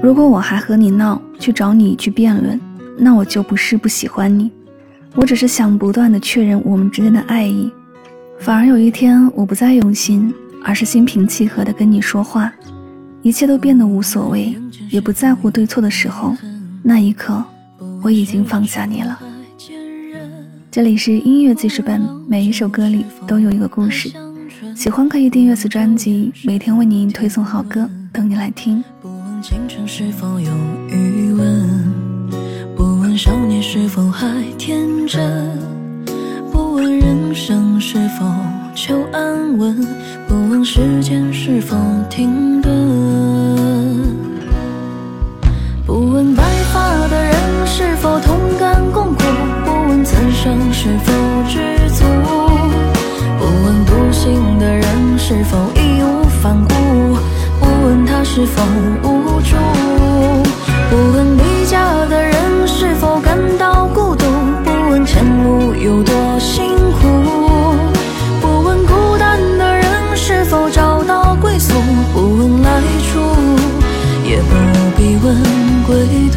如果我还和你闹，去找你去辩论，那我就不是不喜欢你，我只是想不断的确认我们之间的爱意。反而有一天，我不再用心，而是心平气和的跟你说话，一切都变得无所谓，也不在乎对错的时候，那一刻，我已经放下你了。这里是音乐记事本，每一首歌里都有一个故事。喜欢可以订阅此专辑，每天为您推送好歌，等你来听。问青春是否有余温，不问少年是否还天真，不问人生是否求安稳，不问时间是否停顿，无助；不问离家的人是否感到孤独；不问前路有多辛苦；不问孤单的人是否找到归宿；不问来处，也不必问归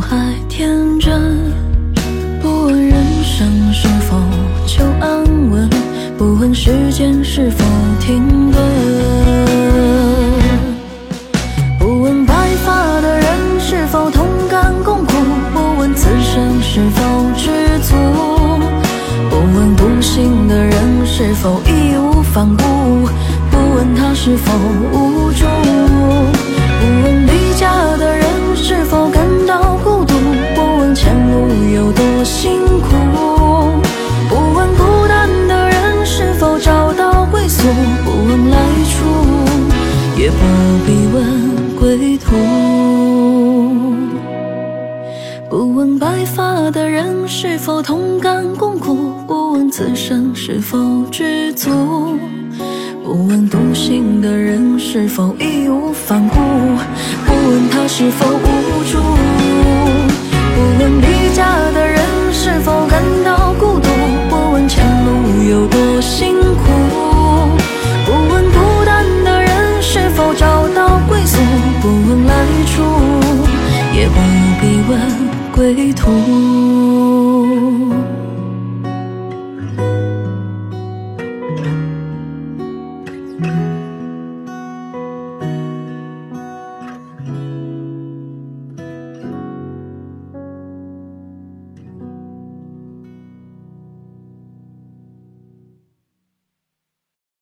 还天真？不问人生是否求安稳，不问时间是否停顿，不问白发的人是否同甘共苦，不问此生是否知足，不问独行的人是否义无反顾，不问他是否无何，必问归途。不问白发的人是否同甘共苦，不问此生是否知足，不问独行的人是否义无反顾，不问他是否无助，不问别问归途。